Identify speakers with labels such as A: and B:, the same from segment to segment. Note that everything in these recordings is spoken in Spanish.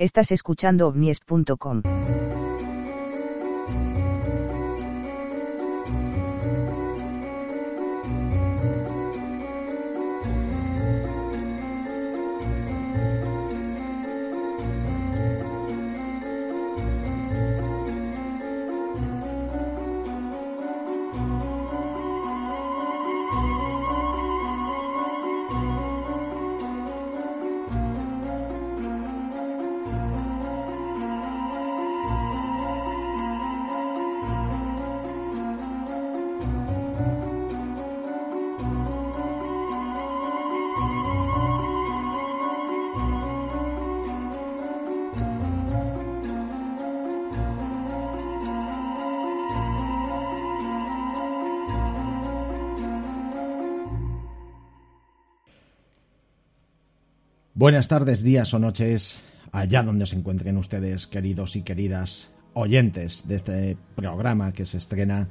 A: Estás escuchando ovnies.com.
B: Buenas tardes, días o noches, allá donde se encuentren ustedes, queridos y queridas oyentes de este programa que se estrena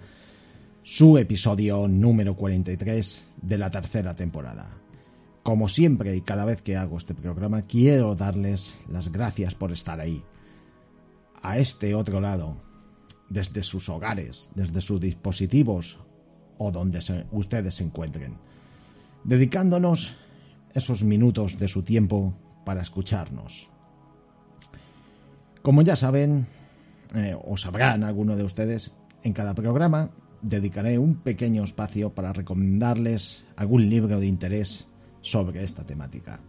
B: su episodio número 43 de la tercera temporada. Como siempre y cada vez que hago este programa, quiero darles las gracias por estar ahí, a este otro lado, desde sus hogares, desde sus dispositivos o donde ustedes se encuentren, dedicándonos esos minutos de su tiempo para escucharnos. Como ya saben, eh, o sabrán algunos de ustedes, en cada programa dedicaré un pequeño espacio para recomendarles algún libro de interés sobre esta temática.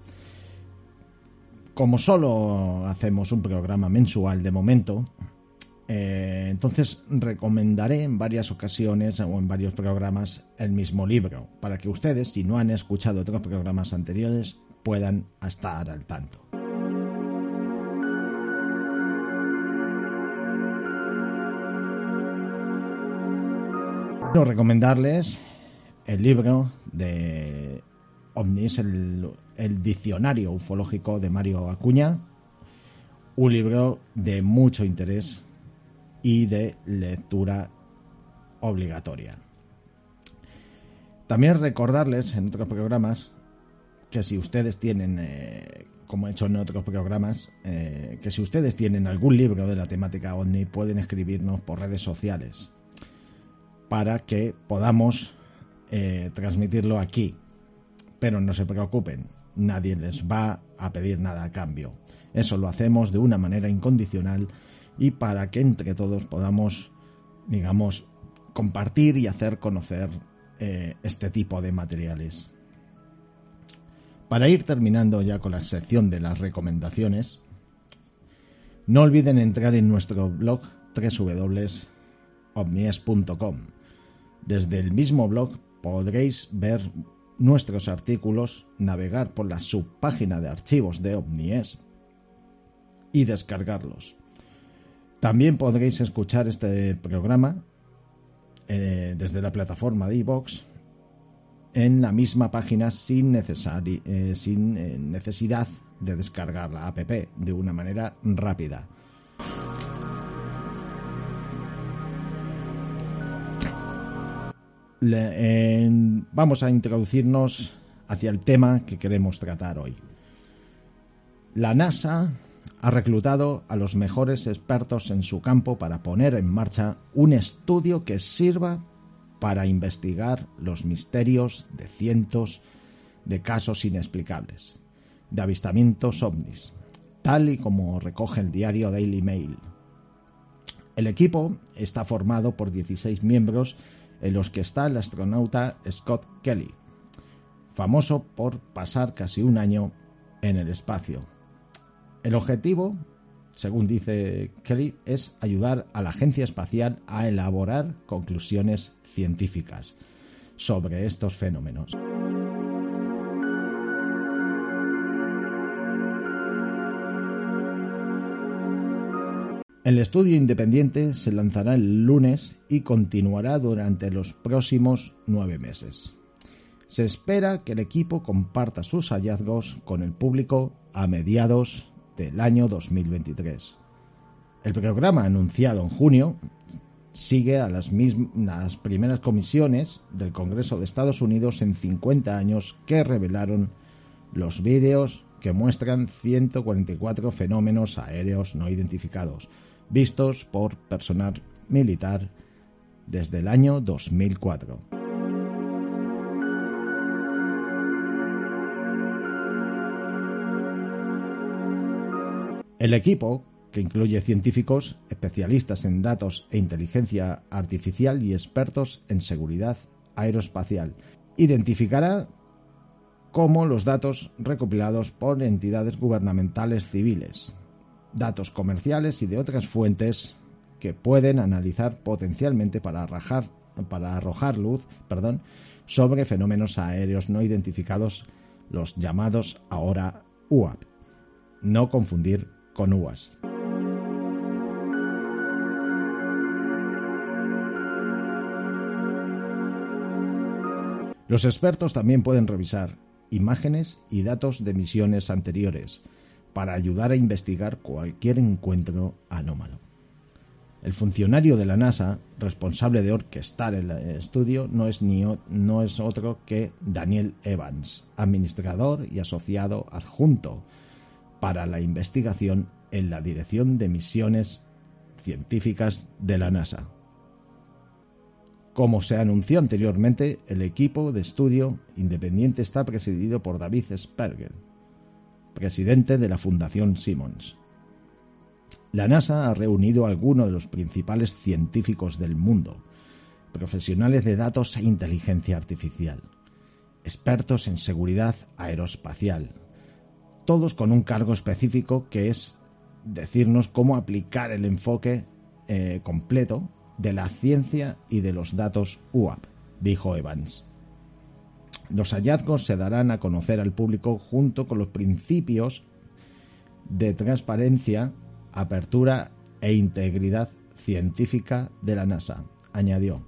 B: Como solo hacemos un programa mensual de momento, eh, entonces recomendaré en varias ocasiones o en varios programas el mismo libro, para que ustedes, si no han escuchado otros programas anteriores, puedan estar al tanto. Quiero recomendarles el libro de OVNIS, el, el diccionario ufológico de Mario Acuña, un libro de mucho interés y de lectura obligatoria. También recordarles en otros programas que si ustedes tienen, eh, como he hecho en otros programas, eh, que si ustedes tienen algún libro de la temática OVNI pueden escribirnos por redes sociales para que podamos eh, transmitirlo aquí. Pero no se preocupen, nadie les va a pedir nada a cambio. Eso lo hacemos de una manera incondicional y para que entre todos podamos, digamos, compartir y hacer conocer eh, este tipo de materiales. Para ir terminando ya con la sección de las recomendaciones, no olviden entrar en nuestro blog www.omnies.com. Desde el mismo blog podréis ver nuestros artículos, navegar por la subpágina de archivos de Omnies y descargarlos. También podréis escuchar este programa eh, desde la plataforma de iVox en la misma página sin, eh, sin eh, necesidad de descargar la app de una manera rápida. vamos a introducirnos hacia el tema que queremos tratar hoy. La NASA ha reclutado a los mejores expertos en su campo para poner en marcha un estudio que sirva para investigar los misterios de cientos de casos inexplicables, de avistamientos ovnis, tal y como recoge el diario Daily Mail. El equipo está formado por 16 miembros en los que está el astronauta Scott Kelly, famoso por pasar casi un año en el espacio el objetivo, según dice Kelly, es ayudar a la Agencia Espacial a elaborar conclusiones científicas sobre estos fenómenos. El estudio independiente se lanzará el lunes y continuará durante los próximos nueve meses. Se espera que el equipo comparta sus hallazgos con el público a mediados del año 2023. El programa anunciado en junio sigue a las, las primeras comisiones del Congreso de Estados Unidos en 50 años que revelaron los vídeos que muestran 144 fenómenos aéreos no identificados, vistos por personal militar desde el año 2004. El equipo, que incluye científicos, especialistas en datos e inteligencia artificial y expertos en seguridad aeroespacial, identificará cómo los datos recopilados por entidades gubernamentales civiles, datos comerciales y de otras fuentes que pueden analizar potencialmente para, para arrojar luz perdón, sobre fenómenos aéreos no identificados, los llamados ahora UAP. No confundir con UAS. Los expertos también pueden revisar imágenes y datos de misiones anteriores para ayudar a investigar cualquier encuentro anómalo. El funcionario de la NASA responsable de orquestar el estudio no es, ni no es otro que Daniel Evans, administrador y asociado adjunto para la investigación en la Dirección de Misiones Científicas de la NASA. Como se anunció anteriormente, el equipo de estudio independiente está presidido por David Sperger, presidente de la Fundación Simmons. La NASA ha reunido a algunos de los principales científicos del mundo, profesionales de datos e inteligencia artificial, expertos en seguridad aeroespacial, todos con un cargo específico que es decirnos cómo aplicar el enfoque eh, completo de la ciencia y de los datos UAP, dijo Evans. Los hallazgos se darán a conocer al público junto con los principios de transparencia, apertura e integridad científica de la NASA, añadió.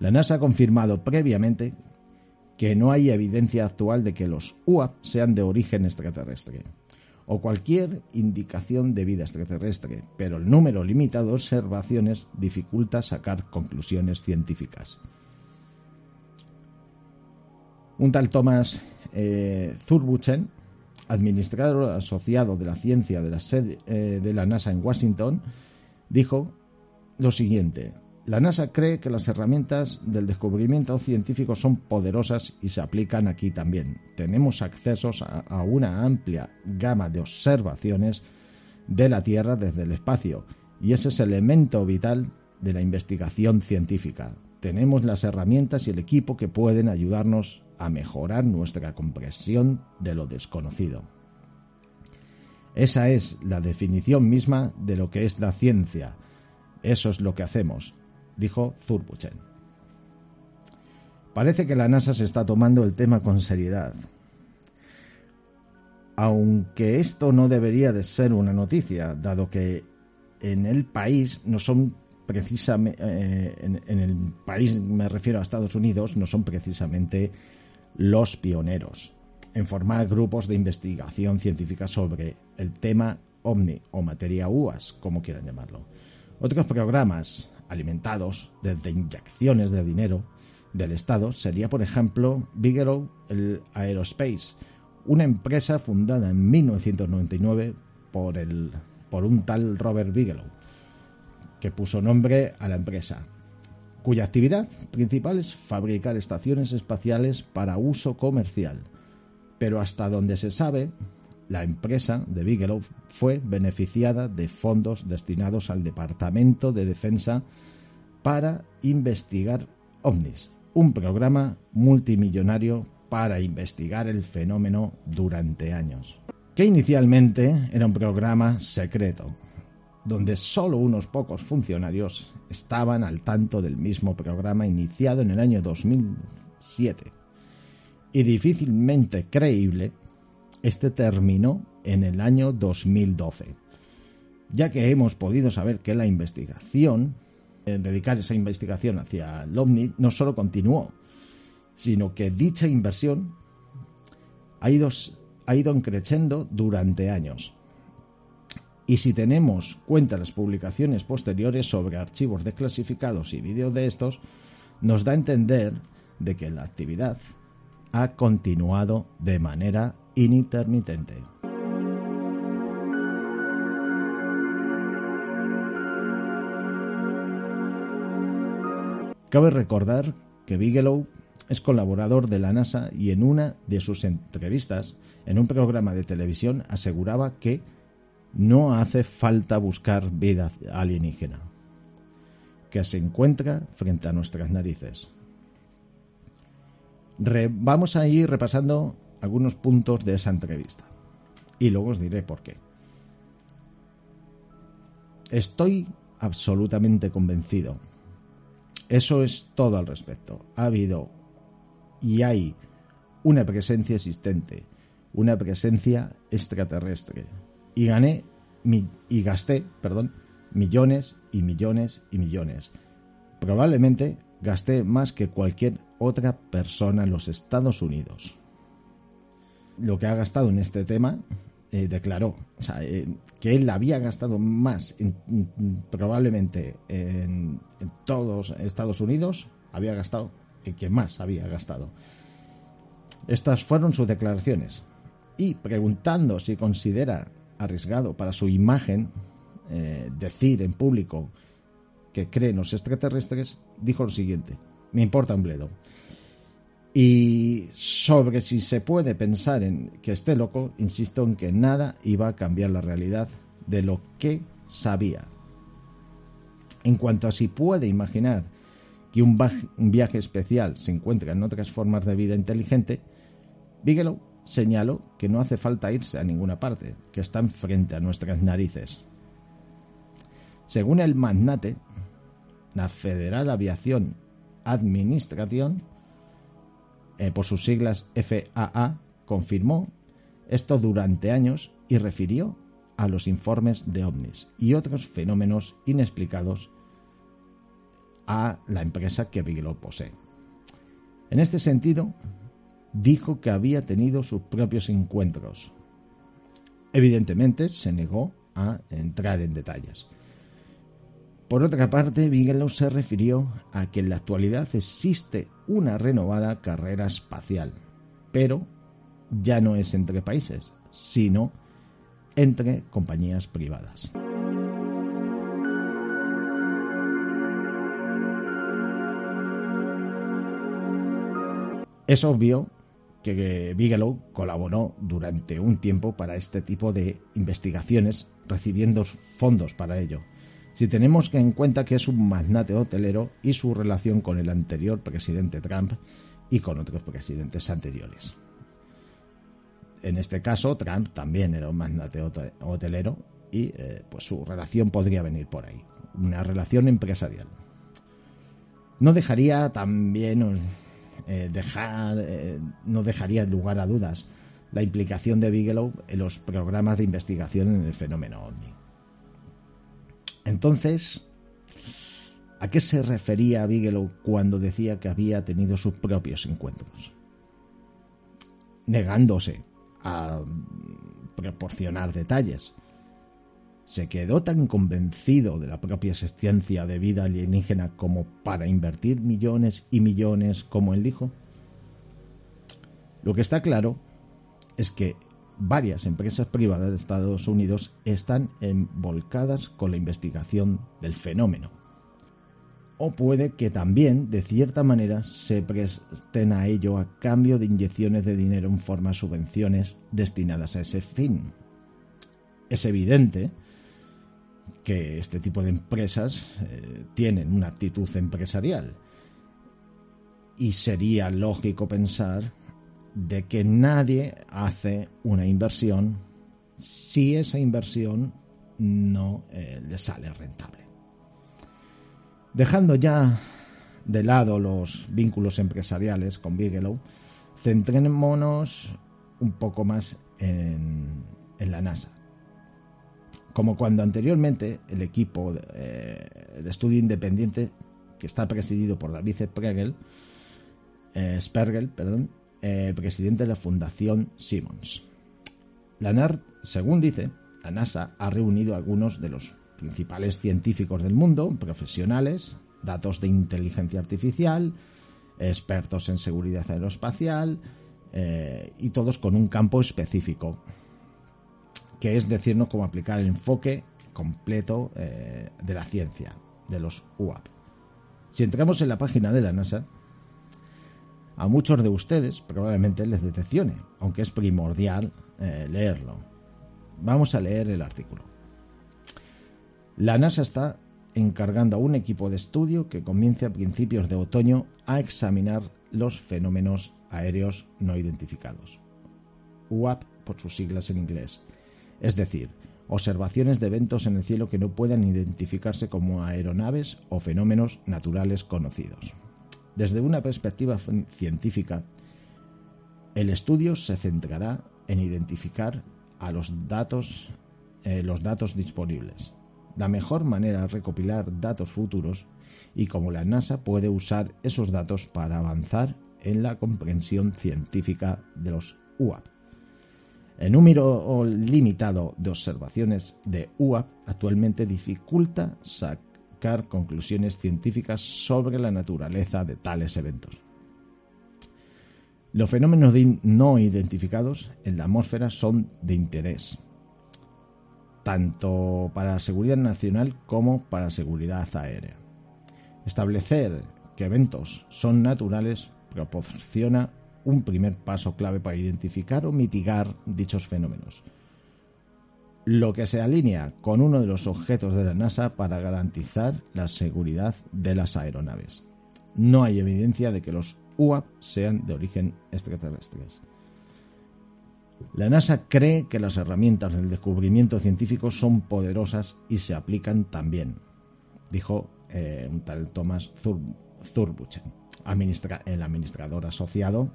B: La NASA ha confirmado previamente que no hay evidencia actual de que los UAP sean de origen extraterrestre o cualquier indicación de vida extraterrestre, pero el número limitado de observaciones dificulta sacar conclusiones científicas. Un tal Thomas eh, Zurbuchen, administrador asociado de la ciencia de la eh, de la NASA en Washington, dijo lo siguiente: la NASA cree que las herramientas del descubrimiento científico son poderosas y se aplican aquí también. Tenemos acceso a, una amplia gama de observaciones de la Tierra desde el espacio y ese es el elemento vital de la investigación científica. Tenemos las herramientas y el equipo que pueden ayudarnos a mejorar nuestra comprensión de lo desconocido. Esa es la definición misma de lo que es la ciencia. Eso es lo que hacemos dijo Zurbuchen. Parece que la NASA se está tomando el tema con seriedad. Aunque esto no debería de ser una noticia, dado que en el país no son precisamente, eh, en, el país me refiero a Estados Unidos, no son precisamente los pioneros en formar grupos de investigación científica sobre el tema OVNI o materia UAS, como quieran llamarlo. Otros programas alimentados desde inyecciones de dinero del Estado sería, por ejemplo, Bigelow Aerospace, una empresa fundada en 1999 por, el, por un tal Robert Bigelow, que puso nombre a la empresa, cuya actividad principal es fabricar estaciones espaciales para uso comercial. Pero hasta donde se sabe, la empresa de Bigelow fue beneficiada de fondos destinados al Departamento de Defensa para investigar ovnis, un programa multimillonario para investigar el fenómeno durante años, que inicialmente era un programa secreto, donde solo unos pocos funcionarios estaban al tanto del mismo programa iniciado en el año 2007. Y difícilmente creíble este terminó en el año 2012, ya que hemos podido saber que la investigación, eh, dedicar esa investigación hacia el OVNI, no solo continuó, sino que dicha inversión ha ido, ha ido creciendo durante años. Y si tenemos cuenta las publicaciones posteriores sobre archivos desclasificados y vídeos de estos, nos da a entender de que la actividad ha continuado de manera inintermitente. Cabe recordar que Bigelow es colaborador de la NASA y en una de sus entrevistas en un programa de televisión aseguraba que no hace falta buscar vida alienígena, que se encuentra frente a nuestras narices. vamos a ir repasando algunos puntos de esa entrevista y luego os diré por qué. Estoy absolutamente convencido. Eso es todo al respecto. Ha habido y hay una presencia existente, una presencia extraterrestre. Y gané y gasté, perdón, millones y millones y millones. Probablemente gasté más que cualquier otra persona en los Estados Unidos. Lo que ha gastado en este tema eh, declaró eh, que él había gastado más probablemente en, en todos Estados Unidos, había gastado el que más había gastado. Estas fueron sus declaraciones. Y preguntando si considera arriesgado para su imagen eh, decir en público que cree en los extraterrestres, dijo lo siguiente, me importa un bledo. Y sobre si se puede pensar en que esté loco, insisto en que nada iba a cambiar la realidad de lo que sabía. En cuanto a si puede imaginar que un, viaje especial se encuentra en otras formas de vida inteligente, Bigelow señaló que no hace falta irse a ninguna parte, que están frente a nuestras narices. Según el magnate, la Federal Aviación Administración, eh, por sus siglas FAA, confirmó esto durante años y refirió a los informes de ovnis y otros fenómenos inexplicados a la empresa que Bigelow posee. En este sentido, dijo que había tenido sus propios encuentros. Evidentemente, se negó a entrar en detalles. Por otra parte, Bigelow se refirió a que en la actualidad existe una renovada carrera espacial, pero ya no es entre países, sino entre compañías privadas. Es obvio que Bigelow colaboró durante un tiempo para este tipo de investigaciones, recibiendo fondos para ello. Si tenemos en cuenta que es un magnate hotelero y su relación con el anterior presidente Trump y con otros presidentes anteriores. En este caso, Trump también era un magnate hotelero y eh, pues su relación podría venir por ahí, una relación empresarial. No dejaría también eh, eh, no dejaría lugar a dudas la implicación de Bigelow en los programas de investigación en el fenómeno ovni. Entonces, ¿a qué se refería Bigelow cuando decía que había tenido sus propios encuentros? Negándose a proporcionar detalles se quedó tan convencido de la propia existencia de vida alienígena como para invertir millones y millones, como él dijo? Lo que está claro es que varias empresas privadas de Estados Unidos están envolcadas con la investigación del fenómeno. O puede que también, de cierta manera, se presten a ello a cambio de inyecciones de dinero en forma de subvenciones destinadas a ese fin. Es evidente que este tipo de empresas eh, tienen una actitud empresarial. Y sería lógico pensar de que nadie hace una inversión si esa inversión no eh, le sale rentable. Dejando ya de lado los vínculos empresariales con Bigelow, centrémonos un poco más en la NASA como cuando anteriormente el equipo eh, de estudio independiente, que está presidido por David Spergel, eh, perdón, eh, presidente de la Fundación Simmons. La NAR, según dice, la NASA ha reunido a algunos de los principales científicos del mundo, profesionales, datos de inteligencia artificial, expertos en seguridad aeroespacial eh, y todos con un campo específico, que es decirnos cómo aplicar el enfoque completo eh, de la ciencia, de los UAP. Si entramos en la página de la NASA, a muchos de ustedes probablemente les decepcione, aunque es primordial eh, leerlo. Vamos a leer el artículo. La NASA está encargando a un equipo de estudio que comience a principios de otoño a examinar los fenómenos aéreos no identificados. UAP por sus siglas en inglés. Es decir, observaciones de eventos en el cielo que no puedan identificarse como aeronaves o fenómenos naturales conocidos. Desde una perspectiva científica, el estudio se centrará en identificar a los datos, eh, los datos disponibles, la mejor manera de recopilar datos futuros y cómo la NASA puede usar esos datos para avanzar en la comprensión científica de los UAP. El número limitado de observaciones de UAP actualmente dificulta conclusiones científicas sobre la naturaleza de tales eventos. Los fenómenos no identificados en la atmósfera son de interés, tanto para la seguridad nacional como para la seguridad aérea. Establecer que eventos son naturales proporciona un primer paso clave para identificar o mitigar dichos fenómenos, lo que se alinea con uno de los objetos de la NASA para garantizar la seguridad de las aeronaves. No hay evidencia de que los UAP sean de origen extraterrestre. La NASA cree que las herramientas del descubrimiento científico son poderosas y se aplican también, dijo eh, un tal Thomas Zurbuchen, el administrador asociado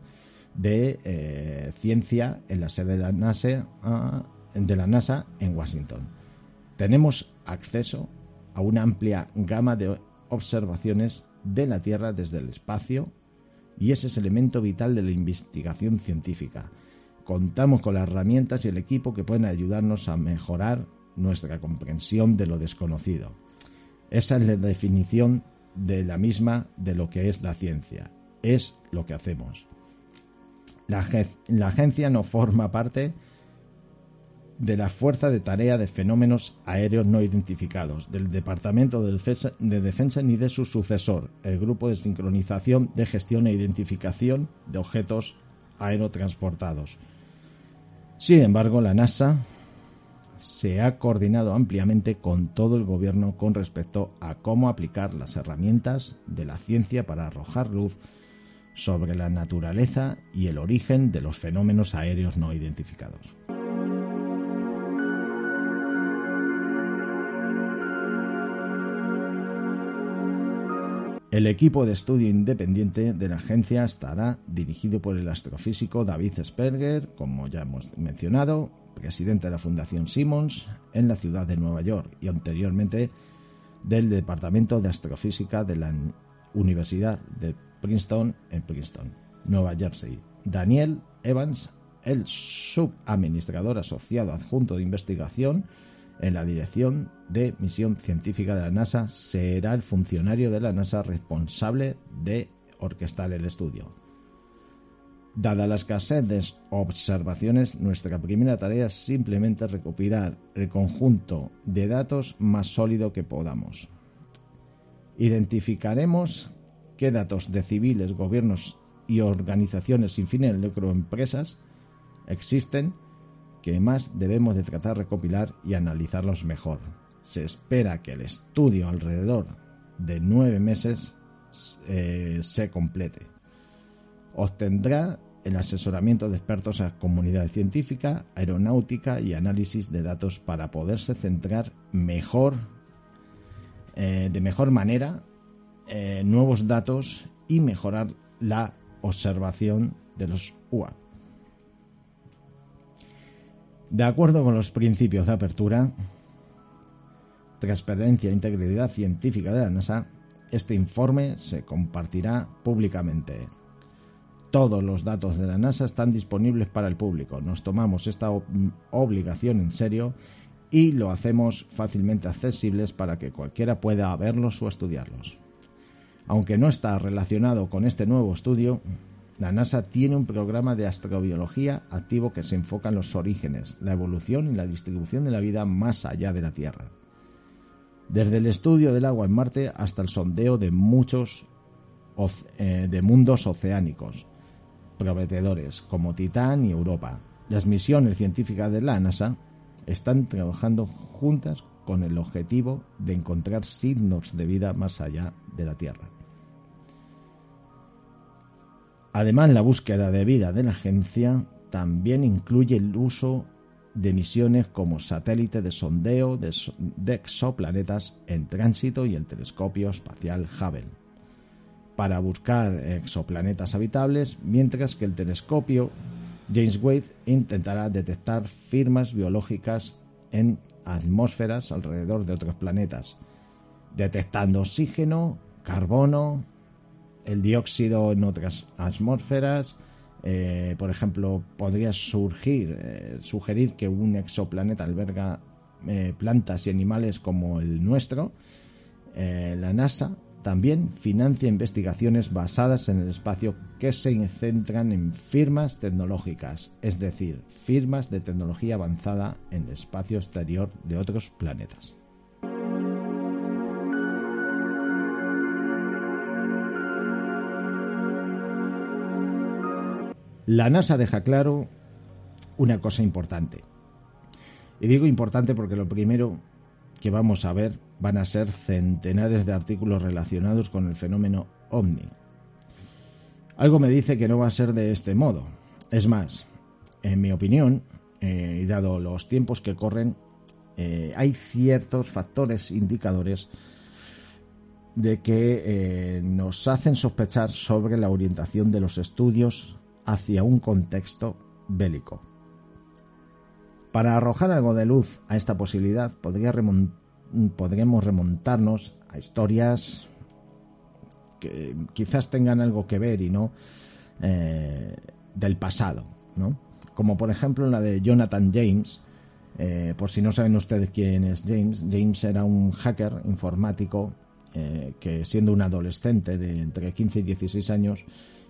B: de eh, ciencia en la sede de la, NASA, ah, de la NASA en Washington. Tenemos acceso a una amplia gama de observaciones de la Tierra desde el espacio y ese es el elemento vital de la investigación científica. Contamos con las herramientas y el equipo que pueden ayudarnos a mejorar nuestra comprensión de lo desconocido. Esa es la definición de la misma de lo que es la ciencia. Es lo que hacemos. La, la agencia no forma parte de la Fuerza de Tarea de Fenómenos Aéreos No Identificados, del Departamento de Defensa, ni de su sucesor, el Grupo de Sincronización de Gestión e Identificación de Objetos Aerotransportados. Sin embargo, la NASA se ha coordinado ampliamente con todo el gobierno con respecto a cómo aplicar las herramientas de la ciencia para arrojar luz sobre la naturaleza y el origen de los fenómenos aéreos no identificados. El equipo de estudio independiente de la agencia estará dirigido por el astrofísico David Sperger, como ya hemos mencionado, presidente de la Fundación Simmons en la ciudad de Nueva York y anteriormente del Departamento de Astrofísica de la Universidad de Princeton en Princeton, Nueva Jersey. Daniel Evans, el subadministrador asociado adjunto de investigación en la dirección de misión científica de la NASA será el funcionario de la NASA responsable de orquestar el estudio. Dada la escasez de observaciones, nuestra primera tarea es simplemente recopilar el conjunto de datos más sólido que podamos. Identificaremos qué datos de civiles, gobiernos y organizaciones sin fines de lucro empresas existen que más debemos de tratar recopilar y analizarlos mejor. Se espera que el estudio alrededor de nueve meses eh, se complete. Obtendrá el asesoramiento de expertos a comunidad científica, aeronáutica y análisis de datos para poderse centrar mejor, eh, de mejor manera, eh, nuevos datos y mejorar la observación de los UAP. De acuerdo con los principios de apertura, transparencia e integridad científica de la NASA, este informe se compartirá públicamente. Todos los datos de la NASA están disponibles para el público. Nos tomamos esta obligación en serio y lo hacemos fácilmente accesibles para que cualquiera pueda verlos o estudiarlos. Aunque no está relacionado con este nuevo estudio, la NASA tiene un programa de astrobiología activo que se enfoca en los orígenes, la evolución y la distribución de la vida más allá de la Tierra. Desde el estudio del agua en Marte hasta el sondeo de muchos eh, de mundos oceánicos prometedores como Titán y Europa. Las misiones científicas de la NASA están trabajando juntas con el objetivo de encontrar signos de vida más allá de la Tierra. Además, la búsqueda de vida de la agencia también incluye el uso de misiones como satélite de sondeo de, exoplanetas en tránsito y el telescopio espacial Hubble para buscar exoplanetas habitables, mientras que el telescopio James Wade intentará detectar firmas biológicas en atmósferas alrededor de otros planetas, detectando oxígeno, carbono, el dióxido en otras atmósferas. Eh, por ejemplo, podría surgir, eh, sugerir que un exoplaneta alberga eh, plantas y animales como el nuestro. la NASA también financia investigaciones basadas en el espacio que se centran en firmas tecnológicas, es decir, firmas de tecnología avanzada en el espacio exterior de otros planetas. La NASA deja claro una cosa importante. Y digo importante porque lo primero que vamos a ver van a ser centenares de artículos relacionados con el fenómeno ovni. Algo me dice que no va a ser de este modo. Es más, en mi opinión, eh, y dado los tiempos que corren, eh, hay ciertos factores indicadores de que eh, nos hacen sospechar sobre la orientación de los estudios hacia un contexto bélico. Para arrojar algo de luz a esta posibilidad, podríamos remontarnos a historias que quizás tengan algo que ver y no eh, del pasado, ¿no? Como por ejemplo la de Jonathan James. Eh, por si no saben ustedes quién es James, James era un hacker informático eh, que siendo un adolescente de entre 15 y 16 años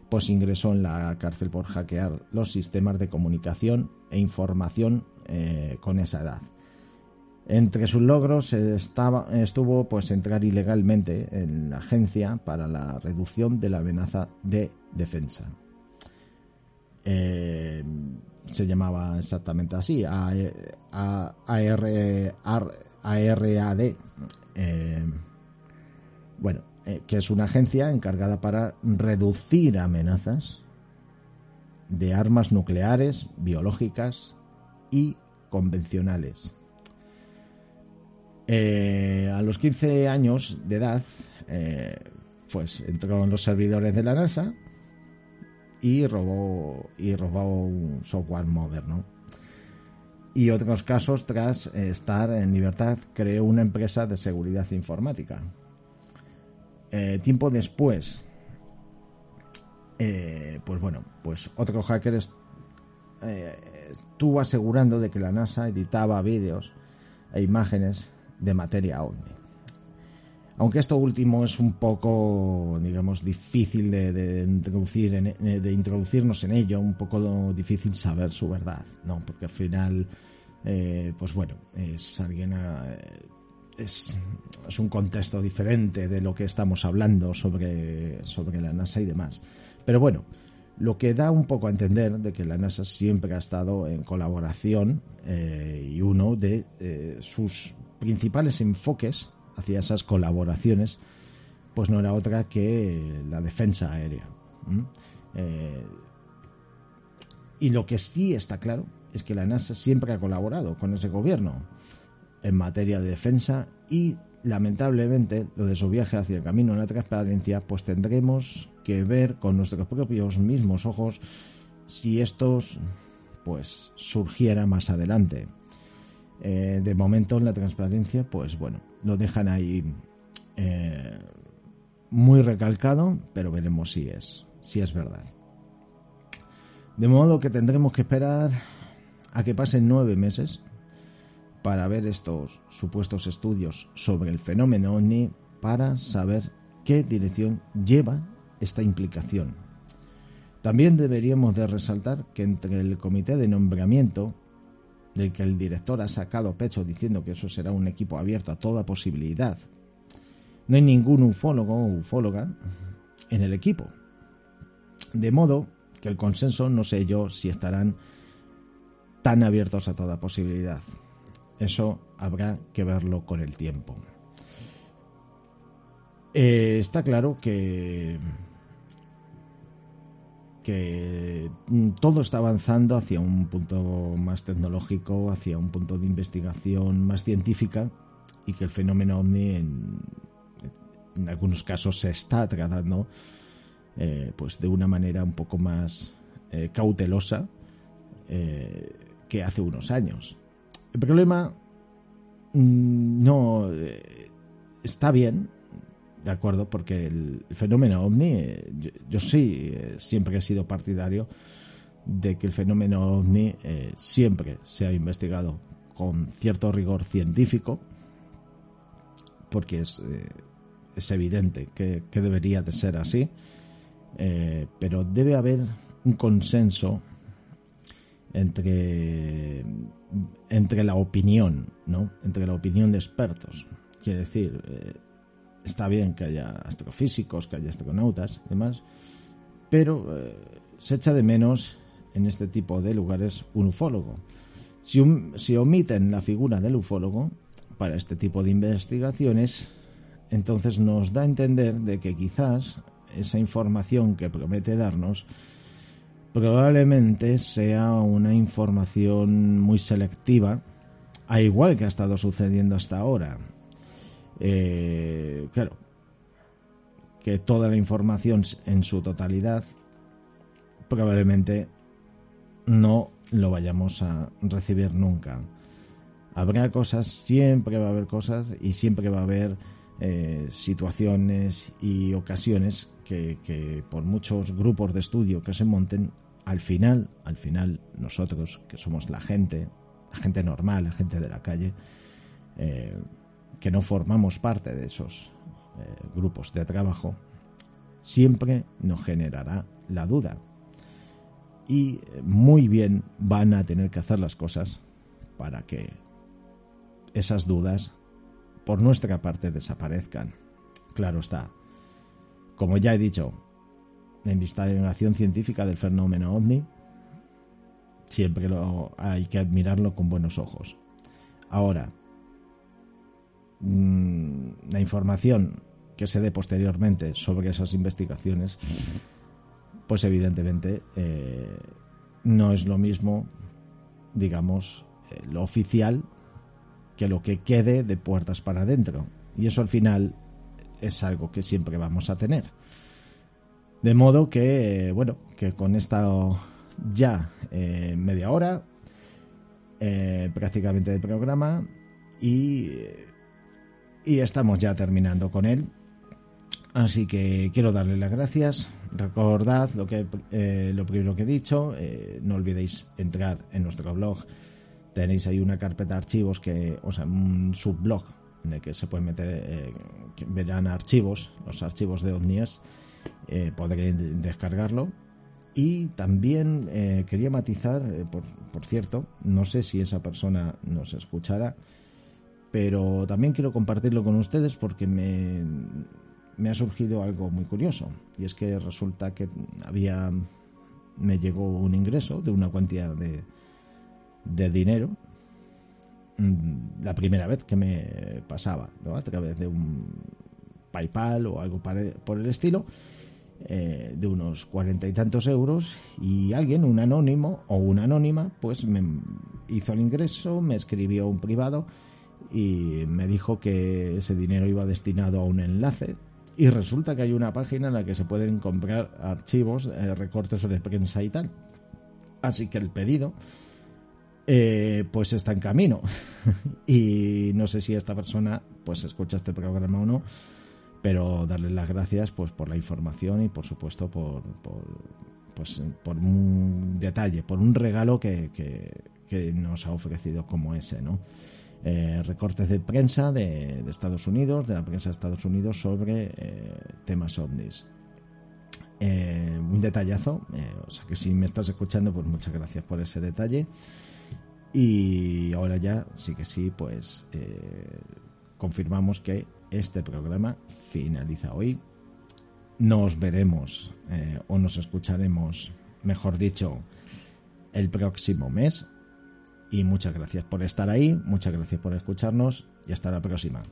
B: pues ingresó en la cárcel por hackear los sistemas de comunicación e información eh, con esa edad. Entre sus logros estaba, estuvo pues entrar ilegalmente en la agencia para la reducción de la amenaza de defensa. Eh, se llamaba exactamente así, ARAD. Eh, bueno, eh, que es una agencia encargada para reducir amenazas de armas nucleares, biológicas y convencionales. Eh, a los 15 años de edad, eh, pues entró en los servidores de la NASA y robó, y robó un software moderno. Y otros casos, tras estar en libertad, creó una empresa de seguridad informática eh, tiempo después, eh, pues bueno, pues otro hacker eh, estuvo asegurando de que la NASA editaba vídeos e imágenes de materia ovni. Aunque esto último es un poco, digamos, difícil de, introducir de introducirnos en ello, un poco difícil saber su verdad, ¿no? Porque al final, pues bueno, es alguien es, un contexto diferente de lo que estamos hablando sobre, sobre la NASA y demás. Pero bueno, lo que da un poco a entender de que la NASA siempre ha estado en colaboración eh, y uno de eh, sus principales enfoques hacia esas colaboraciones pues no era otra que la defensa aérea. Eh, y lo que sí está claro es que la NASA siempre ha colaborado con ese gobierno en materia de defensa y lamentablemente lo de su viaje hacia el camino de la transparencia pues tendremos que ver con nuestros propios mismos ojos si estos pues surgiera más adelante. Eh, de momento en la transparencia pues bueno, lo dejan ahí eh, muy recalcado, pero veremos si es, si es verdad. De modo que tendremos que esperar a que pasen nueve meses para ver estos supuestos estudios sobre el fenómeno OVNI para saber qué dirección lleva esta implicación. También deberíamos de resaltar que entre el comité de nombramiento, del que el director ha sacado pecho diciendo que eso será un equipo abierto a toda posibilidad, no hay ningún ufólogo o ufóloga en el equipo. De modo que el consenso no sé yo si estarán tan abiertos a toda posibilidad. Eso habrá que verlo con el tiempo. Eh, está claro que que todo está avanzando hacia un punto más tecnológico, hacia un punto de investigación más científica y que el fenómeno ovni en, algunos casos se está tratando eh, pues de una manera un poco más eh, cautelosa que hace unos años. El problema mm, no eh, está bien, de acuerdo, porque el, fenómeno ovni, eh, yo, sí eh, siempre he sido partidario de que el fenómeno ovni siempre se ha investigado con cierto rigor científico, porque es, es evidente que, que, debería de ser así, pero debe haber un consenso entre, entre la opinión, ¿no? Entre la opinión de expertos. Quiere decir, eh, está bien que haya astrofísicos, que haya astronautas y demás, pero eh, se echa de menos en este tipo de lugares un ufólogo. Si, si omiten la figura del ufólogo para este tipo de investigaciones, entonces nos da a entender de que quizás esa información que promete darnos probablemente sea una información muy selectiva, a igual que ha estado sucediendo hasta ahora. Eh, claro, que toda la información en su totalidad probablemente no lo vayamos a recibir nunca. Habrá cosas, siempre va a haber cosas y siempre va a haber eh, situaciones y ocasiones que, que, por muchos grupos de estudio que se monten al final, al final, nosotros, que somos la gente, la gente normal, la gente de la calle, eh, que no formamos parte de esos eh, grupos de trabajo, siempre nos generará la duda. Y muy bien van a tener que hacer las cosas para que esas dudas por nuestra parte desaparezcan. Claro está. Como ya he dicho, la investigación científica del fenómeno ovni siempre lo, hay que admirarlo con buenos ojos. Ahora, mm, la información que se dé posteriormente sobre esas investigaciones, pues evidentemente eh, no es lo mismo, digamos, eh, lo oficial que lo que quede de puertas para adentro. Y eso al final es algo que siempre vamos a tener. De modo que, bueno, que con esta ya eh, media hora eh, prácticamente del programa y, y estamos ya terminando con él. Así que quiero darle las gracias. Recordad lo, que, eh, lo primero que he dicho. no olvidéis entrar en nuestro blog. Tenéis ahí una carpeta de archivos, que, o sea, un subblog en el que se pueden meter, verán archivos, los archivos de OVNIES eh, podré descargarlo. Y también eh, quería matizar, eh, por, por, cierto, no sé si esa persona nos escuchará, pero también quiero compartirlo con ustedes porque me, me ha surgido algo muy curioso. Y es que resulta que había, me llegó un ingreso de una cuantía de, de dinero mm, la primera vez que me pasaba, ¿no? A través de un PayPal o algo por el estilo. Eh, de unos cuarenta y tantos euros y alguien, un anónimo o una anónima, pues me hizo el ingreso, me escribió un privado y me dijo que ese dinero iba destinado a un enlace y resulta que hay una página en la que se pueden comprar archivos, eh, recortes de prensa y tal. Así que el pedido eh, pues está en camino y no sé si esta persona pues escucha este programa o no pero darle las gracias pues por la información y por supuesto por, por pues por un detalle por un regalo que, que, nos ha ofrecido como ese no eh, recortes de prensa de, Estados Unidos, de la prensa de Estados Unidos sobre temas ovnis. un detallazo, o sea que si me estás escuchando, pues muchas gracias por ese detalle. Y ahora ya, sí que sí, pues confirmamos que este programa finaliza hoy. Nos veremos eh, o nos escucharemos, mejor dicho, el próximo mes. Y muchas gracias por estar ahí, muchas gracias por escucharnos y hasta la próxima.